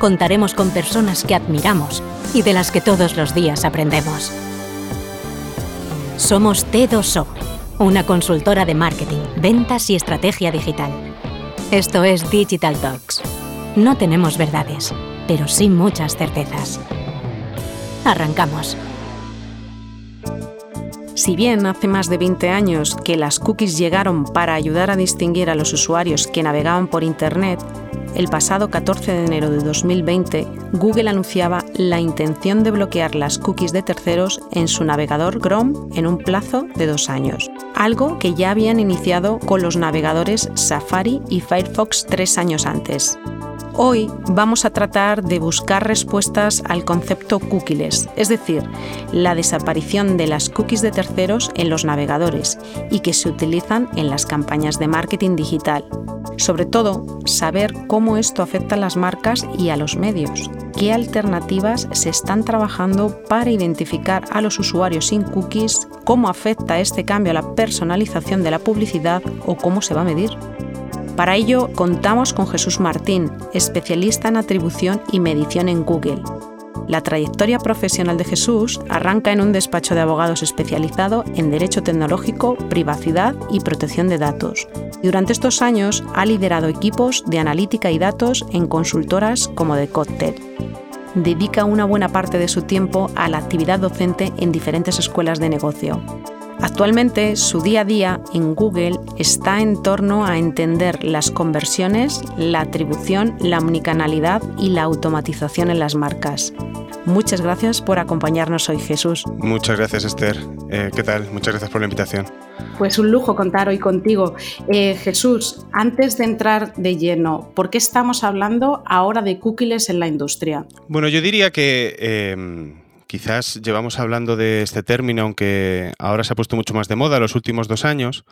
contaremos con personas que admiramos y de las que todos los días aprendemos. Somos T2O, una consultora de marketing, ventas y estrategia digital. Esto es Digital Talks. No tenemos verdades, pero sí muchas certezas. Arrancamos. Si bien hace más de 20 años que las cookies llegaron para ayudar a distinguir a los usuarios que navegaban por Internet, el pasado 14 de enero de 2020, Google anunciaba la intención de bloquear las cookies de terceros en su navegador Chrome en un plazo de dos años, algo que ya habían iniciado con los navegadores Safari y Firefox tres años antes. Hoy vamos a tratar de buscar respuestas al concepto cookies, es decir, la desaparición de las cookies de terceros en los navegadores y que se utilizan en las campañas de marketing digital. Sobre todo, saber cómo esto afecta a las marcas y a los medios. ¿Qué alternativas se están trabajando para identificar a los usuarios sin cookies? ¿Cómo afecta este cambio a la personalización de la publicidad o cómo se va a medir? Para ello contamos con Jesús Martín, especialista en atribución y medición en Google. La trayectoria profesional de Jesús arranca en un despacho de abogados especializado en Derecho Tecnológico, Privacidad y Protección de Datos. Durante estos años ha liderado equipos de analítica y datos en consultoras como The Cocktail. Dedica una buena parte de su tiempo a la actividad docente en diferentes escuelas de negocio. Actualmente su día a día en Google está en torno a entender las conversiones, la atribución, la omnicanalidad y la automatización en las marcas. Muchas gracias por acompañarnos hoy, Jesús. Muchas gracias, Esther. Eh, ¿Qué tal? Muchas gracias por la invitación. Pues un lujo contar hoy contigo. Eh, Jesús, antes de entrar de lleno, ¿por qué estamos hablando ahora de cookies en la industria? Bueno, yo diría que em, quizás llevamos hablando de este término, aunque ahora se ha puesto mucho más de moda los últimos dos años,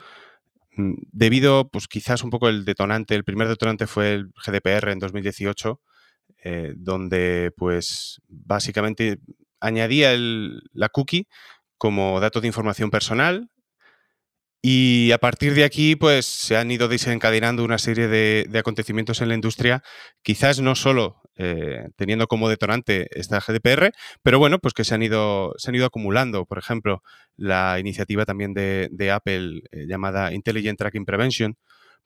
mm, debido, pues quizás un poco el detonante, el primer detonante fue el GDPR en 2018, eh, donde pues básicamente añadía la cookie como dato de información personal y a partir de aquí, pues se han ido desencadenando una serie de, acontecimientos en la industria, quizás no solo eh, teniendo como detonante esta GDPR, pero bueno, pues que se han ido, se han ido acumulando. Por ejemplo, la iniciativa también de, Apple eh, llamada Intelligent Tracking Prevention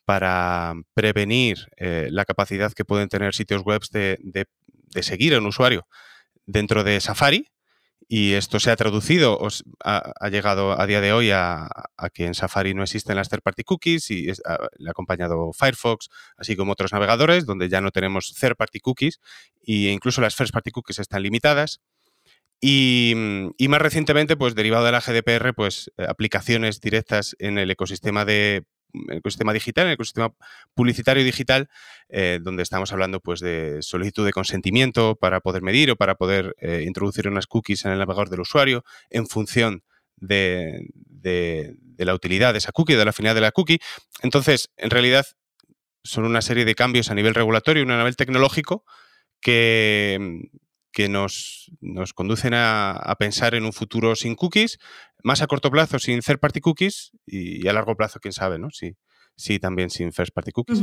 para prevenir eh, la capacidad que pueden tener sitios web de, de seguir a un usuario dentro de Safari y esto se ha traducido, o ha, llegado a día de hoy a, que en Safari no existen las third-party cookies y le ha acompañado Firefox, así como otros navegadores, donde ya no tenemos third-party cookies e incluso las first-party cookies están limitadas. Y, más recientemente, pues derivado de la GDPR, pues eh, aplicaciones directas en el ecosistema de el ecosistema digital, el ecosistema publicitario digital, eh, donde estamos hablando pues, de solicitud de consentimiento para poder medir o para poder eh, introducir unas cookies en el navegador del usuario en función de, la utilidad de esa cookie, de la finalidad de la cookie. Entonces, en realidad, son una serie de cambios a nivel regulatorio y a nivel tecnológico que, que nos, nos conducen a, pensar en un futuro sin cookies, más a corto plazo sin third party cookies y, a largo plazo, quién sabe, ¿no? Sí, sí también sin first party cookies.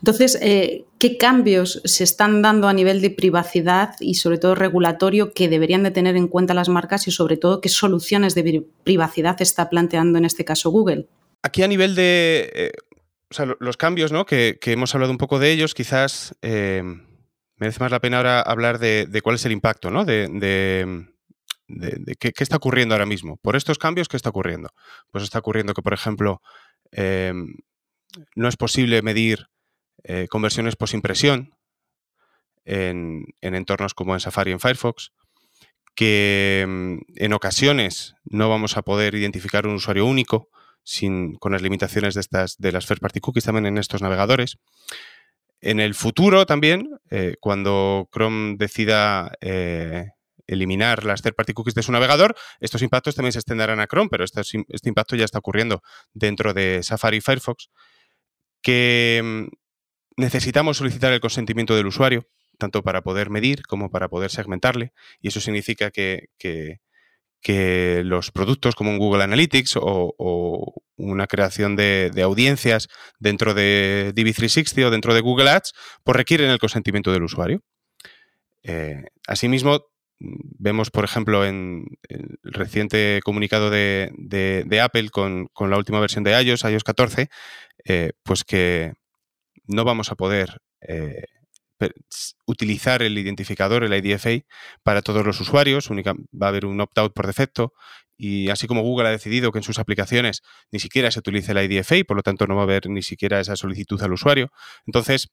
Entonces, eh, ¿qué cambios se están dando a nivel de privacidad y sobre todo regulatorio que deberían de tener en cuenta las marcas y sobre todo qué soluciones de privacidad está planteando en este caso Google? Aquí a nivel de... Eh, o sea, los cambios, ¿no? Que, hemos hablado un poco de ellos, quizás... Eh, merece más la pena ahora hablar de, cuál es el impacto, ¿no? De, qué, está ocurriendo ahora mismo. Por estos cambios, ¿qué está ocurriendo? Pues está ocurriendo que, por ejemplo, em, no es posible medir eh, conversiones post-impresión en, entornos como en Safari y en Firefox, que em, en ocasiones no vamos a poder identificar un usuario único sin, con las limitaciones de, estas, de las first party cookies también en estos navegadores. En el futuro también, cuando Chrome decida eliminar las third party cookies de su navegador, estos impactos también se extenderán a Chrome, pero este, este impacto ya está ocurriendo dentro de Safari y Firefox, que mm, necesitamos solicitar el consentimiento del usuario, tanto para poder medir como para poder segmentarle, y eso significa que, que, los productos como un Google Analytics o, una creación de, audiencias dentro de DB360 o dentro de Google Ads, pues requieren el consentimiento del usuario. Eh, asimismo, vemos, por ejemplo, en el reciente comunicado de, Apple con, la última versión de iOS, iOS 14, eh, pues que no vamos a poder eh, utilizar el identificador, el IDFA, para todos los usuarios. Va a haber un opt-out por defecto. Y así como Google ha decidido que en sus aplicaciones ni siquiera se utilice el IDFA, por lo tanto no va a haber ni siquiera esa solicitud al usuario. Entonces,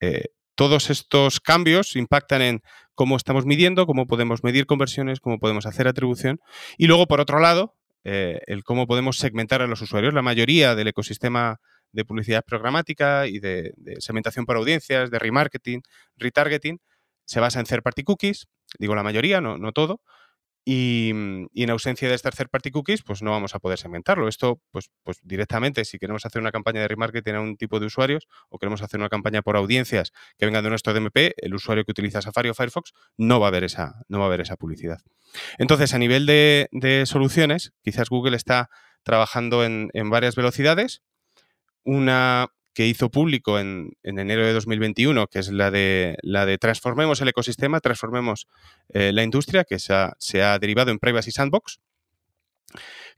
eh, todos estos cambios impactan en cómo estamos midiendo, cómo podemos medir conversiones, cómo podemos hacer atribución. Y luego, por otro lado, eh, el cómo podemos segmentar a los usuarios. La mayoría del ecosistema de publicidad programática y de, segmentación por audiencias, de remarketing, retargeting, se basa en third party cookies, digo la mayoría, no, no todo, y, en ausencia de estas third party cookies, pues no vamos a poder segmentarlo. Esto, pues, pues directamente, si queremos hacer una campaña de remarketing a un tipo de usuarios o queremos hacer una campaña por audiencias que vengan de nuestro DMP, el usuario que utiliza Safari o Firefox no va a ver esa, no va a ver esa publicidad. Entonces, a nivel de, soluciones, quizás Google está trabajando en, en varias velocidades. Una que hizo público en, enero de 2021, que es la de, la de transformemos el ecosistema, transformemos eh, la industria, que se ha, derivado en Privacy Sandbox,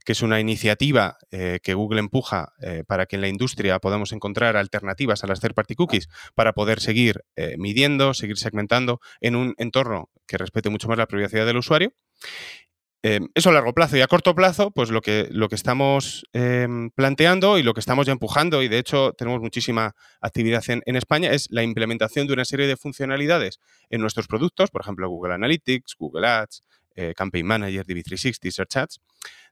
que es una iniciativa eh, que Google empuja eh, para que en la industria podamos encontrar alternativas a las third-party cookies para poder seguir midiendo, seguir segmentando en un entorno que respete mucho más la privacidad del usuario. Em, eso a largo plazo y a corto plazo, pues lo que, lo que estamos em, planteando y lo que estamos ya empujando, y de hecho tenemos muchísima actividad en, España, es la implementación de una serie de funcionalidades en nuestros productos, por ejemplo Google Analytics, Google Ads, eh, Campaign Manager, DB360, Search Ads,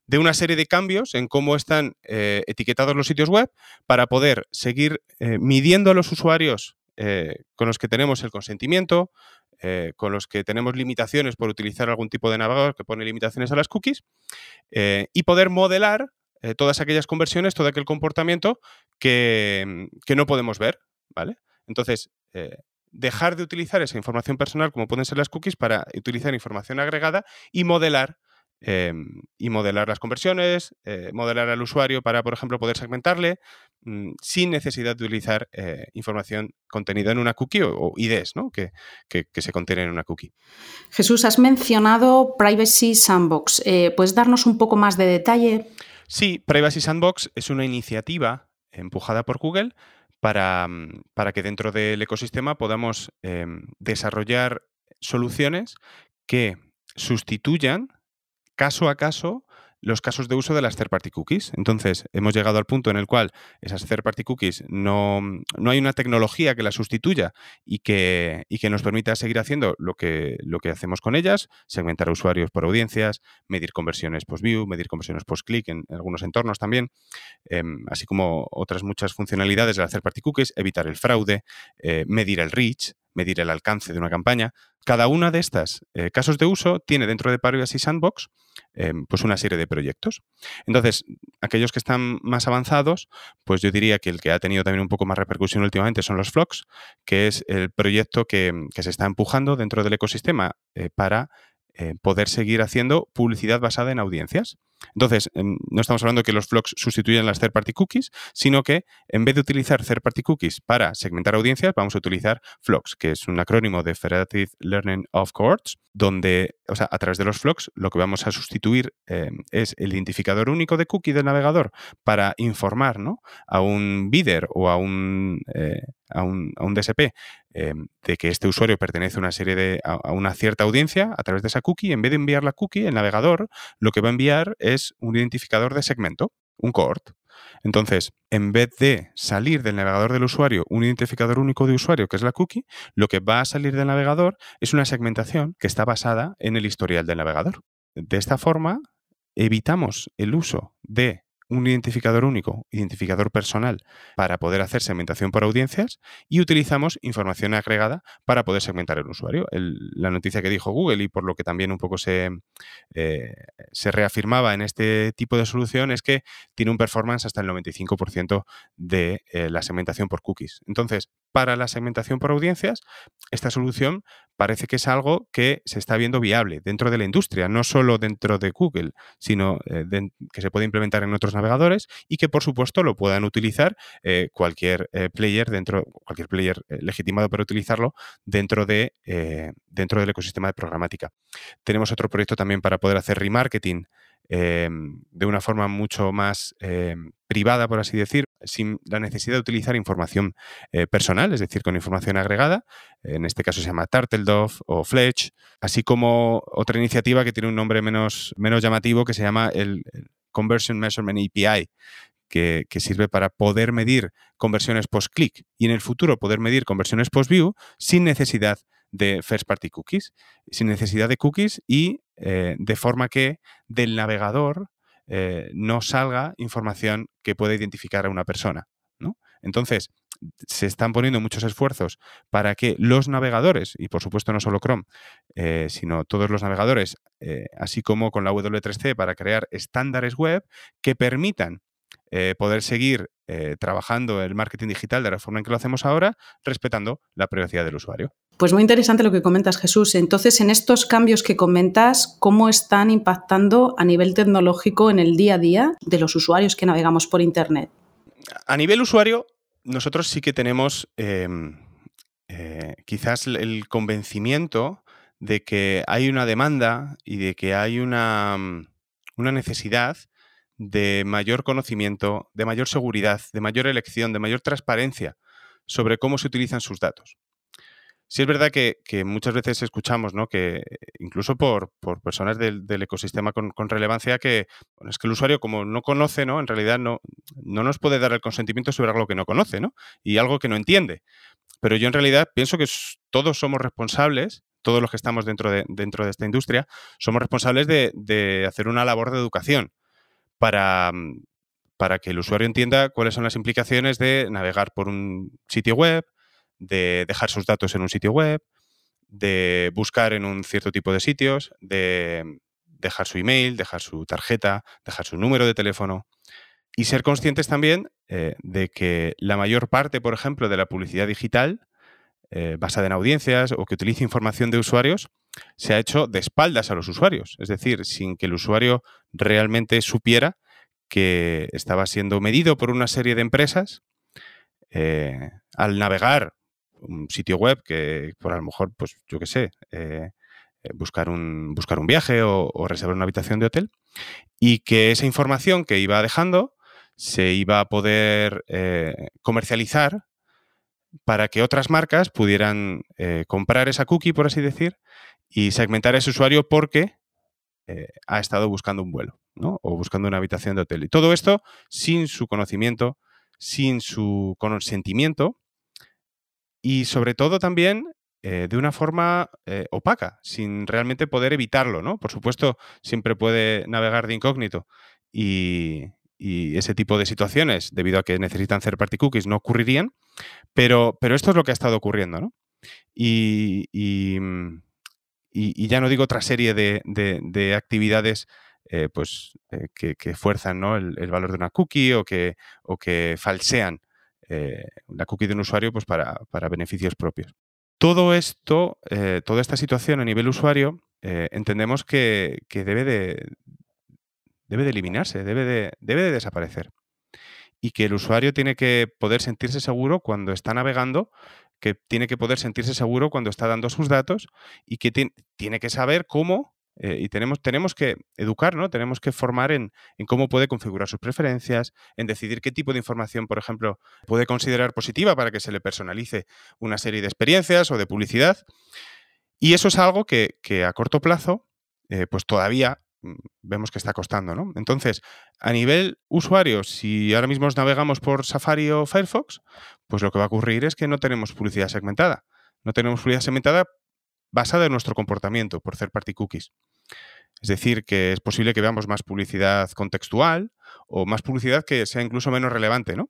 de una serie de cambios en cómo están eh, etiquetados los sitios web para poder seguir eh, midiendo a los usuarios con los que tenemos el consentimiento, eh, con los que tenemos limitaciones por utilizar algún tipo de navegador que pone limitaciones a las cookies eh, y poder modelar eh, todas aquellas conversiones, todo aquel comportamiento que, que no podemos ver, ¿vale? Entonces, dejar de utilizar esa información personal como pueden ser las cookies para utilizar información agregada y modelar Em, y modelar las conversiones, eh, modelar al usuario para, por ejemplo, poder segmentarle mm, sin necesidad de utilizar eh, información contenida en una cookie o, IDs ¿no? que, se contienen en una cookie. Jesús, has mencionado Privacy Sandbox. Eh, ¿Puedes darnos un poco más de detalle? Sí, Privacy Sandbox es una iniciativa empujada por Google para, mm, para que dentro del ecosistema podamos em, desarrollar soluciones que sustituyan caso a caso los casos de uso de las third party cookies. Entonces, hemos llegado al punto en el cual esas third party cookies no, no hay una tecnología que las sustituya y que, y que nos permita seguir haciendo lo que, lo que hacemos con ellas, segmentar usuarios por audiencias, medir conversiones post-view, medir conversiones post-click en, algunos entornos también, em, así como otras muchas funcionalidades de las third party cookies, evitar el fraude, eh, medir el reach, medir el alcance de una campaña. Cada una de estas eh, casos de uso tiene dentro de Privacy Sandbox em, pues una serie de proyectos. Entonces, aquellos que están más avanzados, pues yo diría que el que ha tenido también un poco más repercusión últimamente son los Flocks, que es el proyecto que, se está empujando dentro del ecosistema eh, para eh, poder seguir haciendo publicidad basada en audiencias. Entonces, em, no estamos hablando que los flocks sustituyan las third-party cookies, sino que en vez de utilizar third-party cookies para segmentar audiencias, vamos a utilizar flocks, que es un acrónimo de Federative Learning of Cohorts, donde, o sea, a través de los flocks, lo que vamos a sustituir em, es el identificador único de cookie del navegador para informar a un bidder o a un, eh, a un, a un DSP em, de que este usuario pertenece a una serie de, a, una cierta audiencia a través de esa cookie, en vez de enviar la cookie, el navegador lo que va a enviar es un identificador de segmento, un cohort. Entonces, en vez de salir del navegador del usuario un identificador único de usuario, que es la cookie, lo que va a salir del navegador es una segmentación que está basada en el historial del navegador. De esta forma, evitamos el uso de un identificador único, identificador personal, para poder hacer segmentación por audiencias y utilizamos información agregada para poder segmentar el usuario. la noticia que dijo Google y por lo que también un poco se, eh, se reafirmaba en este tipo de solución es que tiene un performance hasta el 95% de eh, la segmentación por cookies. Entonces, para la segmentación por audiencias, esta solución parece que es algo que se está viendo viable dentro de la industria, no solo dentro de Google, sino eh, que se puede implementar en otros navegadores y que por supuesto lo puedan utilizar eh, cualquier eh, player dentro, cualquier player legitimado para utilizarlo dentro, de, dentro del ecosistema de programática. Tenemos otro proyecto también para poder hacer remarketing Em, de una forma mucho más em, privada, por así decir, sin la necesidad de utilizar información eh, personal, es decir, con información agregada. En este caso se llama Turtledove o Fletch, así como otra iniciativa que tiene un nombre menos, menos llamativo que se llama el, Conversion Measurement API, que, sirve para poder medir conversiones post-click y en el futuro poder medir conversiones post-view sin necesidad de first party cookies, sin necesidad de cookies y eh, de forma que del navegador eh, no salga información que pueda identificar a una persona. ¿no? Entonces, se están poniendo muchos esfuerzos para que los navegadores, y por supuesto no solo Chrome, eh, sino todos los navegadores, así como con la W3C, para crear estándares web que permitan poder seguir trabajando el marketing digital de la forma en que lo hacemos ahora, respetando la privacidad del usuario. Pues muy interesante lo que comentas, Jesús. Entonces, en estos cambios que comentas, ¿cómo están impactando a nivel tecnológico en el día a día de los usuarios que navegamos por Internet? A nivel usuario, nosotros sí que tenemos em, eh, quizás el convencimiento de que hay una demanda y de que hay una, una necesidad de mayor conocimiento, de mayor seguridad, de mayor elección, de mayor transparencia sobre cómo se utilizan sus datos. Sí es verdad que, muchas veces escuchamos, ¿no? Que incluso por, personas del, ecosistema con, relevancia, que es que el usuario, como no conoce, ¿no? En realidad no, no nos puede dar el consentimiento sobre algo que no conoce, ¿no? Y algo que no entiende. Pero yo en realidad pienso que todos somos responsables, todos los que estamos dentro de, dentro de esta industria, somos responsables de, de hacer una labor de educación para, para que el usuario entienda cuáles son las implicaciones de navegar por un sitio web, de dejar sus datos en un sitio web, de buscar en un cierto tipo de sitios, de dejar su email, dejar su tarjeta, dejar su número de teléfono. Y ser conscientes también eh, de que la mayor parte, por ejemplo, de la publicidad digital, eh, basada en audiencias o que utilice información de usuarios, se ha hecho de espaldas a los usuarios. Es decir, sin que el usuario realmente supiera que estaba siendo medido por una serie de empresas eh, al navegar un sitio web que por a lo mejor, pues yo qué sé, eh, buscar, un, buscar un viaje o, reservar una habitación de hotel y que esa información que iba dejando se iba a poder eh, comercializar para que otras marcas pudieran comprar esa cookie, por así decir, y segmentar a ese usuario porque ha estado buscando un vuelo ¿no? o buscando una habitación de hotel. Y todo esto sin su conocimiento, sin su consentimiento y sobre todo también eh, de una forma eh, opaca, sin realmente poder evitarlo, ¿no? Por supuesto, siempre puede navegar de incógnito y, ese tipo de situaciones, debido a que necesitan hacer party cookies, no ocurrirían, pero, pero esto es lo que ha estado ocurriendo, ¿no? Y, mm, ya no digo otra serie de, actividades eh, pues, que, fuerzan el, valor de una cookie o que, o que falsean eh, la cookie de un usuario pues para, beneficios propios. Todo esto, eh, toda esta situación a nivel usuario, eh, entendemos que, debe, de, debe de eliminarse, debe de, debe de desaparecer. Y que el usuario tiene que poder sentirse seguro cuando está navegando, que tiene que poder sentirse seguro cuando está dando sus datos y que tiene que saber cómo eh, y tenemos, tenemos que educar, ¿no? Tenemos que formar en, cómo puede configurar sus preferencias, en decidir qué tipo de información, por ejemplo, puede considerar positiva para que se le personalice una serie de experiencias o de publicidad. Y eso es algo que, a corto plazo, eh, pues todavía vemos que está costando, ¿no? Entonces, a nivel usuario, si ahora mismo navegamos por Safari o Firefox, pues lo que va a ocurrir es que no tenemos publicidad segmentada. No tenemos publicidad segmentada basada en nuestro comportamiento por third party cookies. Es decir, que es posible que veamos más publicidad contextual o más publicidad que sea incluso menos relevante, ¿no?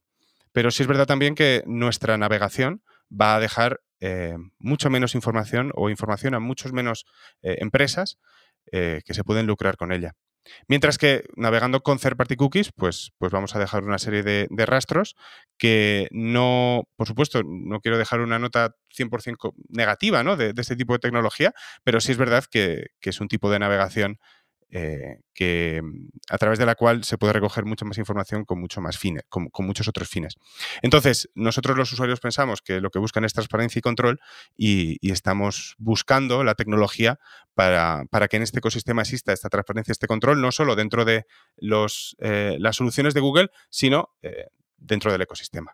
Pero sí es verdad también que nuestra navegación va a dejar eh, mucho menos información o información a muchas menos eh, empresas eh, que se pueden lucrar con ella. Mientras que navegando con third party cookies, pues, pues vamos a dejar una serie de, rastros que no, por supuesto, no quiero dejar una nota 100% negativa ¿no? de, este tipo de tecnología, pero sí es verdad que, que es un tipo de navegación eh, que, mm, a través de la cual se puede recoger mucha más información con, mucho más fines, con, muchos otros fines. Entonces, nosotros los usuarios pensamos que lo que buscan es transparencia y control y, estamos buscando la tecnología para, que en este ecosistema exista esta transparencia, este control, no solo dentro de los, eh, las soluciones de Google, sino eh, dentro del ecosistema.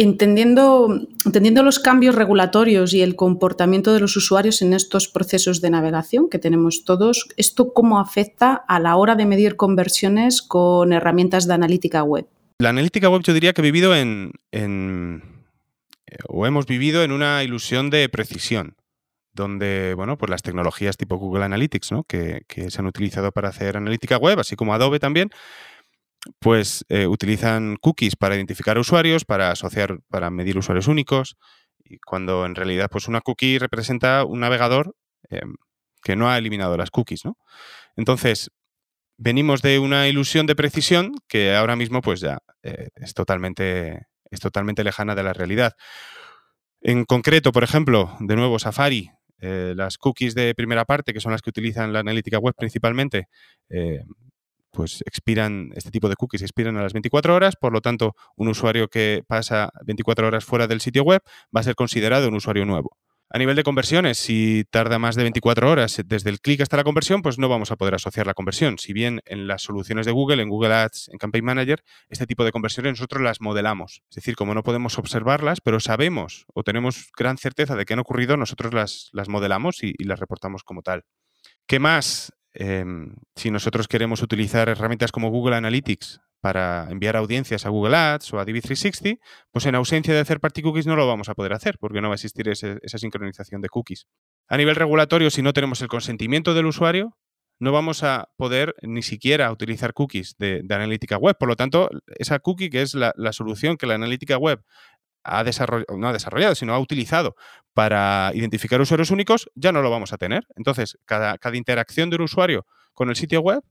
Entendiendo, entendiendo los cambios regulatorios y el comportamiento de los usuarios en estos procesos de navegación que tenemos todos, ¿esto cómo afecta a la hora de medir conversiones con herramientas de analítica web? La analítica web yo diría que he vivido en, eh, o hemos vivido en una ilusión de precisión, donde bueno, pues las tecnologías tipo Google Analytics, ¿no? que, que se han utilizado para hacer analítica web, así como Adobe también, pues eh, utilizan cookies para identificar usuarios, para asociar, para medir usuarios únicos, y cuando en realidad pues una cookie representa un navegador em, que no ha eliminado las cookies, ¿no? Entonces, venimos de una ilusión de precisión que ahora mismo pues ya eh, es, totalmente, es totalmente lejana de la realidad. En concreto, por ejemplo, de nuevo Safari, eh, las cookies de primera parte, que son las que utilizan la analítica web principalmente, pues expiran, este tipo de cookies expiran a las 24 horas, por lo tanto, un usuario que pasa 24 horas fuera del sitio web va a ser considerado un usuario nuevo. A nivel de conversiones, si tarda más de 24 horas desde el clic hasta la conversión, pues no vamos a poder asociar la conversión. Si bien en las soluciones de Google, en Google Ads, en Campaign Manager, este tipo de conversiones nosotros las modelamos. Es decir, como no podemos observarlas, pero sabemos o tenemos gran certeza de que han ocurrido, nosotros las, las modelamos y, y las reportamos como tal. ¿Qué más? Em, si nosotros queremos utilizar herramientas como Google Analytics para enviar audiencias a Google Ads o a DV360, pues en ausencia de hacer party cookies no lo vamos a poder hacer porque no va a existir esa sincronización de cookies. A nivel regulatorio, si no tenemos el consentimiento del usuario, no vamos a poder ni siquiera utilizar cookies de, analítica web. Por lo tanto, esa cookie, que es la, solución que la analítica web ha desarrollado, no ha desarrollado, sino ha utilizado para identificar usuarios únicos, ya no lo vamos a tener. Entonces, cada, interacción de un usuario con el sitio web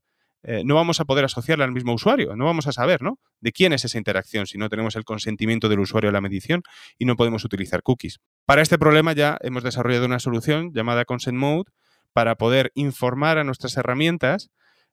eh, no vamos a poder asociarla al mismo usuario, no vamos a saber ¿no? de quién es esa interacción si no tenemos el consentimiento del usuario a la medición y no podemos utilizar cookies. Para este problema ya hemos desarrollado una solución llamada Consent Mode para poder informar a nuestras herramientas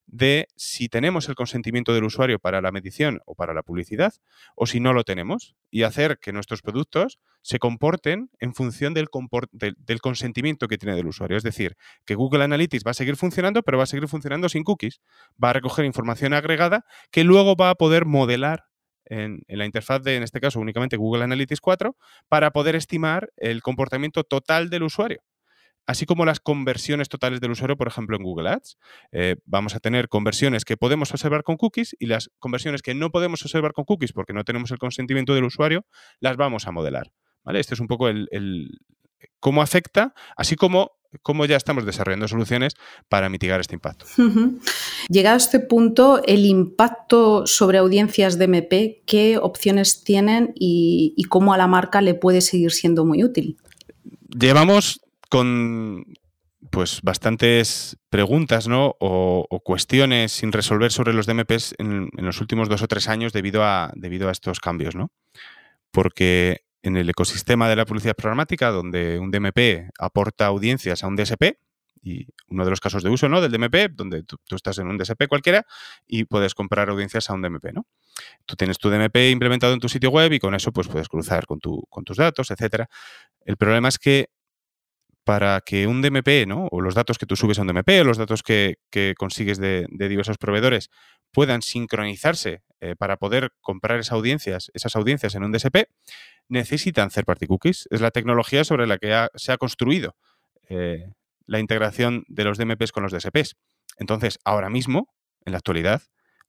de si tenemos el consentimiento del usuario para la medición o para la publicidad o si no lo tenemos y hacer que nuestros productos se comporten en función del, del, consentimiento que tiene del usuario. Es decir, que Google Analytics va a seguir funcionando, pero va a seguir funcionando sin cookies. Va a recoger información agregada que luego va a poder modelar en, en, la interfaz de, en este caso, únicamente Google Analytics 4, para poder estimar el comportamiento total del usuario así como las conversiones totales del usuario, por ejemplo, en Google Ads. Eh, vamos a tener conversiones que podemos observar con cookies y las conversiones que no podemos observar con cookies porque no tenemos el consentimiento del usuario, las vamos a modelar. ¿vale? Este es un poco el, cómo afecta, así como cómo ya estamos desarrollando soluciones para mitigar este impacto. Llegado a este punto, el impacto sobre audiencias de MP, ¿qué opciones tienen y cómo a la marca le puede seguir siendo muy útil? Llevamos con pues bastantes preguntas ¿no? o, cuestiones sin resolver sobre los DMPs en, los últimos dos o tres años debido a, debido a estos cambios. ¿no? Porque en el ecosistema de la publicidad programática, donde un DMP aporta audiencias a un DSP, y uno de los casos de uso ¿no? del DMP, donde tú, estás en un DSP cualquiera y puedes comprar audiencias a un DMP. ¿no? Tú tienes tu DMP implementado en tu sitio web y con eso pues, puedes cruzar con, tu, con tus datos, etc. El problema es que para que un DMP, ¿no? o los datos que tú subes a un DMP, o los datos que, consigues de, diversos proveedores, puedan sincronizarse eh, para poder comprar esas audiencias, esas audiencias en un DSP, necesitan third party cookies. Es la tecnología sobre la que se ha construido eh, la integración de los DMPs con los DSPs. Entonces, ahora mismo, en la actualidad,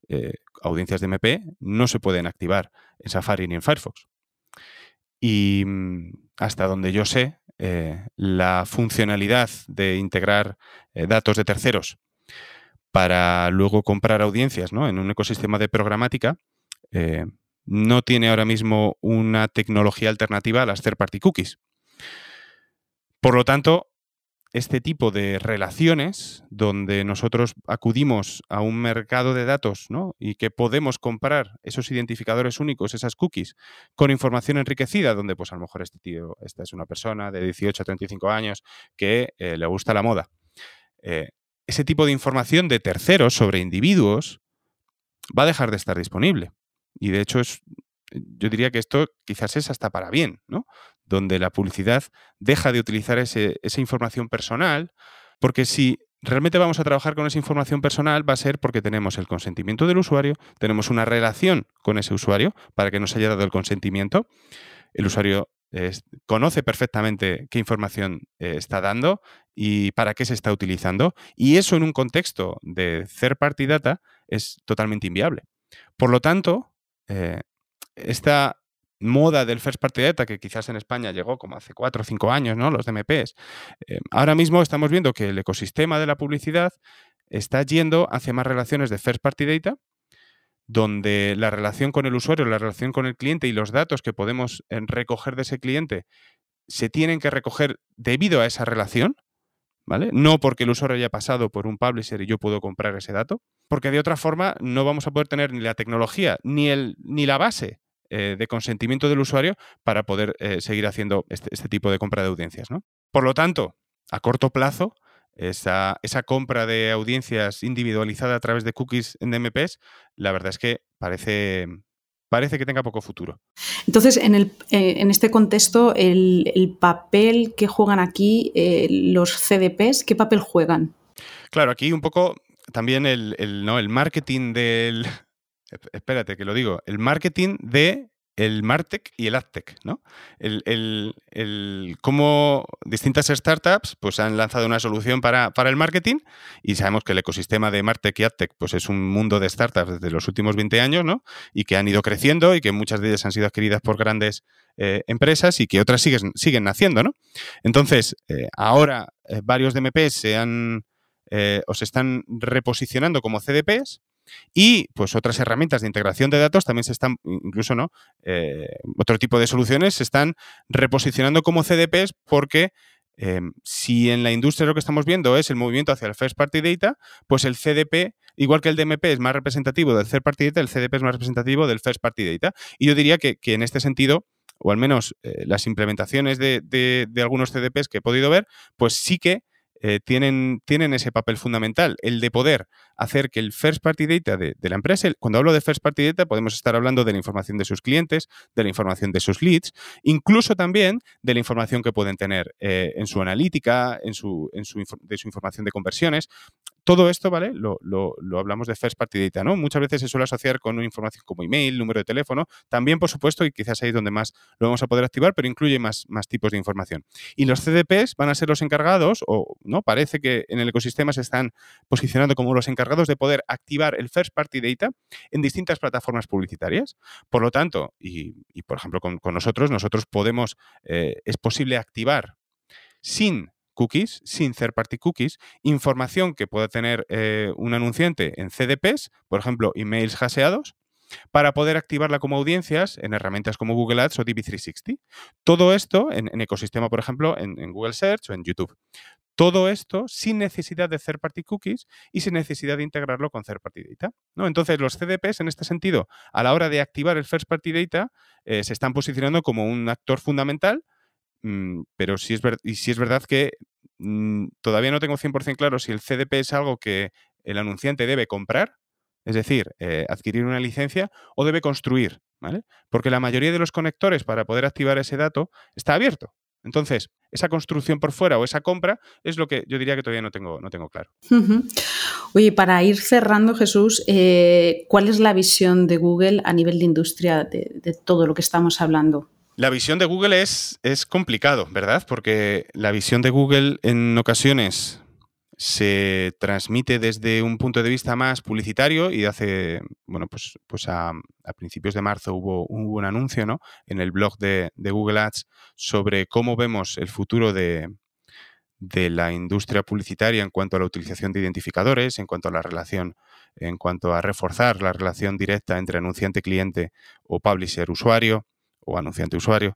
eh, audiencias DMP no se pueden activar en Safari ni en Firefox. Y mm, hasta donde yo sé, eh, la funcionalidad de integrar eh, datos de terceros para luego comprar audiencias ¿no? en un ecosistema de programática, eh, no tiene ahora mismo una tecnología alternativa a las third party cookies. Por lo tanto, este tipo de relaciones donde nosotros acudimos a un mercado de datos ¿no? y que podemos comprar esos identificadores únicos, esas cookies, con información enriquecida, donde pues a lo mejor este tío, esta es una persona de 18 a 35 años que eh, le gusta la moda. Eh, ese tipo de información de terceros sobre individuos va a dejar de estar disponible. Y de hecho es, yo diría que esto quizás es hasta para bien, ¿no? Donde la publicidad deja de utilizar esa información personal, porque si realmente vamos a trabajar con esa información personal va a ser porque tenemos el consentimiento del usuario, tenemos una relación con ese usuario para que nos haya dado el consentimiento. El usuario conoce perfectamente qué información eh, está dando y para qué se está utilizando. Y eso en un contexto de third party data es totalmente inviable. Por lo tanto, eh, esta moda del first party data, que quizás en España llegó como hace cuatro o cinco años, ¿no? Los DMPs. Eh, ahora mismo estamos viendo que el ecosistema de la publicidad está yendo hacia más relaciones de first party data, donde la relación con el usuario, la relación con el cliente y los datos que podemos eh, recoger de ese cliente se tienen que recoger debido a esa relación, ¿vale? No porque el usuario haya pasado por un publisher y yo puedo comprar ese dato, porque de otra forma no vamos a poder tener ni la tecnología ni, el, ni la base eh, de consentimiento del usuario para poder eh, seguir haciendo este, este, tipo de compra de audiencias. ¿no? Por lo tanto, a corto plazo, esa, esa, compra de audiencias individualizada a través de cookies en DMPs, la verdad es que parece, parece que tenga poco futuro. Entonces, en, el, eh, en este contexto, el, papel que juegan aquí los CDPs, ¿qué papel juegan? Claro, aquí un poco también el, el, ¿no? el marketing del, espérate que lo digo, el marketing de el Martech y el AdTech, ¿no? El, el, cómo distintas startups pues, han lanzado una solución para, el marketing y sabemos que el ecosistema de Martech y AdTech pues, es un mundo de startups desde los últimos 20 años, ¿no? Y que han ido creciendo y que muchas de ellas han sido adquiridas por grandes eh, empresas y que otras siguen, siguen naciendo, ¿no? Entonces, eh, ahora eh, varios DMPs se han o se están reposicionando como CDPs y pues otras herramientas de integración de datos también se están, incluso no, eh, otro tipo de soluciones se están reposicionando como CDPs porque em, si en la industria lo que estamos viendo es el movimiento hacia el First Party Data, pues el CDP, igual que el DMP es más representativo del Third Party Data, el CDP es más representativo del First Party Data. Y yo diría que, en este sentido, o al menos eh, las implementaciones de, de, algunos CDPs que he podido ver, pues sí que eh, tienen, tienen ese papel fundamental, el de poder hacer que el first party data de, la empresa, cuando hablo de first party data podemos estar hablando de la información de sus clientes, de la información de sus leads, incluso también de la información que pueden tener eh, en su analítica, en su, en su, de su información de conversiones. Todo esto, ¿vale? Lo, hablamos de first party data, ¿no? Muchas veces se suele asociar con una información como email, número de teléfono, también, por supuesto, y quizás ahí es donde más lo vamos a poder activar, pero incluye más, tipos de información. Y los CDPs van a ser los encargados, o no, parece que en el ecosistema se están posicionando como los encargados de poder activar el first party data en distintas plataformas publicitarias. Por lo tanto, y, por ejemplo con, nosotros, nosotros podemos, eh, es posible activar sin cookies, sin third party cookies, información que pueda tener eh, un anunciante en CDPs, por ejemplo, emails haseados, para poder activarla como audiencias en herramientas como Google Ads o DB360. Todo esto en, ecosistema, por ejemplo, en, Google Search o en YouTube. Todo esto sin necesidad de third party cookies y sin necesidad de integrarlo con third party data. ¿no? Entonces, los CDPs, en este sentido, a la hora de activar el first party data, eh, se están posicionando como un actor fundamental, pero sí es, y es verdad que mm, todavía no tengo 100% claro si el CDP es algo que el anunciante debe comprar, es decir, eh, adquirir una licencia, o debe construir. ¿vale? Porque la mayoría de los conectores para poder activar ese dato está abierto. Entonces, esa construcción por fuera o esa compra es lo que yo diría que todavía no tengo, no tengo claro. Oye, para ir cerrando, Jesús, eh, ¿cuál es la visión de Google a nivel de industria de, todo lo que estamos hablando? La visión de Google es, es complicado, ¿verdad? Porque la visión de Google en ocasiones se transmite desde un punto de vista más publicitario y hace, bueno, pues, pues a, principios de marzo hubo, un anuncio ¿no? en el blog de, Google Ads sobre cómo vemos el futuro de, de, la industria publicitaria en cuanto a la utilización de identificadores, en cuanto a la relación, en cuanto a reforzar la relación directa entre anunciante-cliente o publisher-usuario o anunciante-usuario.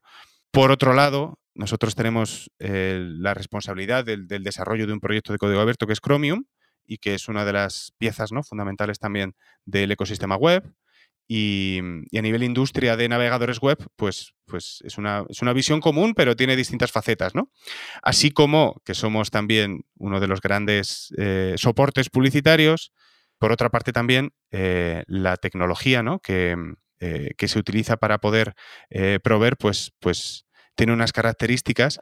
Por otro lado, nosotros tenemos eh, la responsabilidad del, desarrollo de un proyecto de código abierto que es Chromium y que es una de las piezas ¿no? fundamentales también del ecosistema web. Y, a nivel industria de navegadores web, pues, pues es, una, es, una, visión común, pero tiene distintas facetas, ¿no? Así como que somos también uno de los grandes eh, soportes publicitarios, por otra parte también eh, la tecnología, ¿no? Que, que se utiliza para poder proveer, pues, pues tiene unas características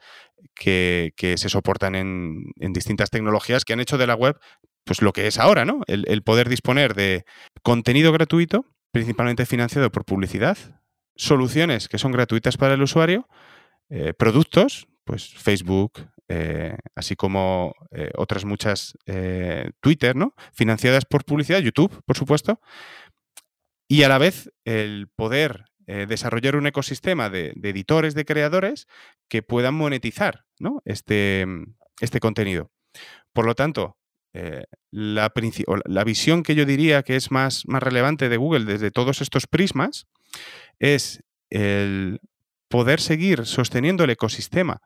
que, se soportan en, distintas tecnologías que han hecho de la web pues lo que es ahora, ¿no? El, poder disponer de contenido gratuito, principalmente financiado por publicidad, soluciones que son gratuitas para el usuario, eh, productos, pues Facebook, eh, así como eh, otras muchas Twitter, ¿no? Financiadas por publicidad, YouTube, por supuesto, y a la vez el poder eh, desarrollar un ecosistema de, editores, de creadores que puedan monetizar este, mm, este, contenido. Por lo tanto, eh, la, visión que yo diría que es más, más relevante de Google desde todos estos prismas es el poder seguir sosteniendo el ecosistema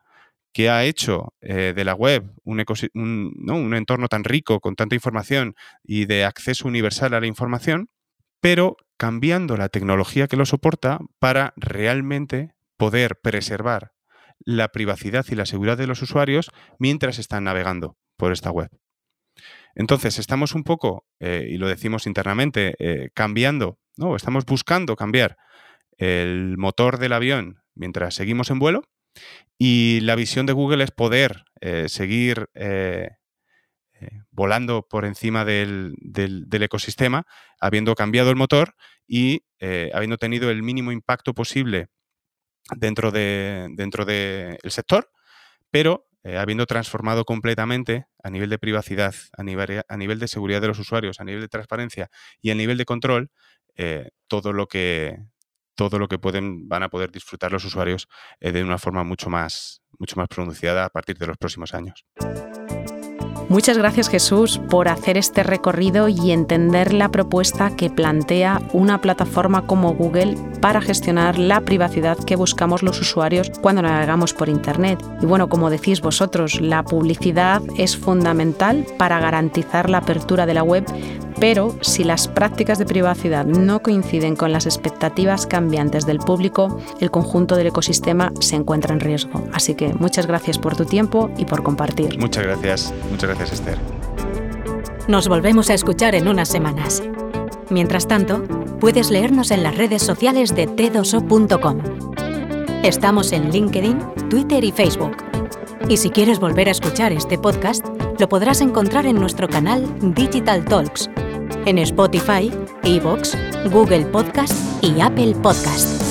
que ha hecho eh, de la web un, un, entorno tan rico, con tanta información y de acceso universal a la información, pero cambiando la tecnología que lo soporta para realmente poder preservar la privacidad y la seguridad de los usuarios mientras están navegando por esta web. Entonces, estamos un poco, eh, y lo decimos internamente, eh, cambiando, ¿no? estamos buscando cambiar el motor del avión mientras seguimos en vuelo y la visión de Google es poder eh, seguir eh, volando por encima del, ecosistema, habiendo cambiado el motor y eh, habiendo tenido el mínimo impacto posible dentro, de, dentro del sector, pero eh, habiendo transformado completamente a nivel de privacidad, a nivel, a nivel, de seguridad de los usuarios, a nivel de transparencia y a nivel de control, todo lo que todo lo que pueden, van a poder disfrutar los usuarios de una forma mucho más, mucho más pronunciada a partir de los próximos años. Muchas gracias Jesús por hacer este recorrido y entender la propuesta que plantea una plataforma como Google para gestionar la privacidad que buscamos los usuarios cuando navegamos por Internet. Y bueno, como decís vosotros, la publicidad es fundamental para garantizar la apertura de la web pero si las prácticas de privacidad no coinciden con las expectativas cambiantes del público, el conjunto del ecosistema se encuentra en riesgo. Así que muchas gracias por tu tiempo y por compartir. Muchas gracias, muchas gracias Esther. Nos volvemos a escuchar en unas semanas. Mientras tanto, puedes leernos en las redes sociales de t2o.com. Estamos en LinkedIn, Twitter y Facebook. Y si quieres volver a escuchar este podcast, lo podrás encontrar en nuestro canal Digital Talks en Spotify, Evox, Google Podcast y Apple Podcast.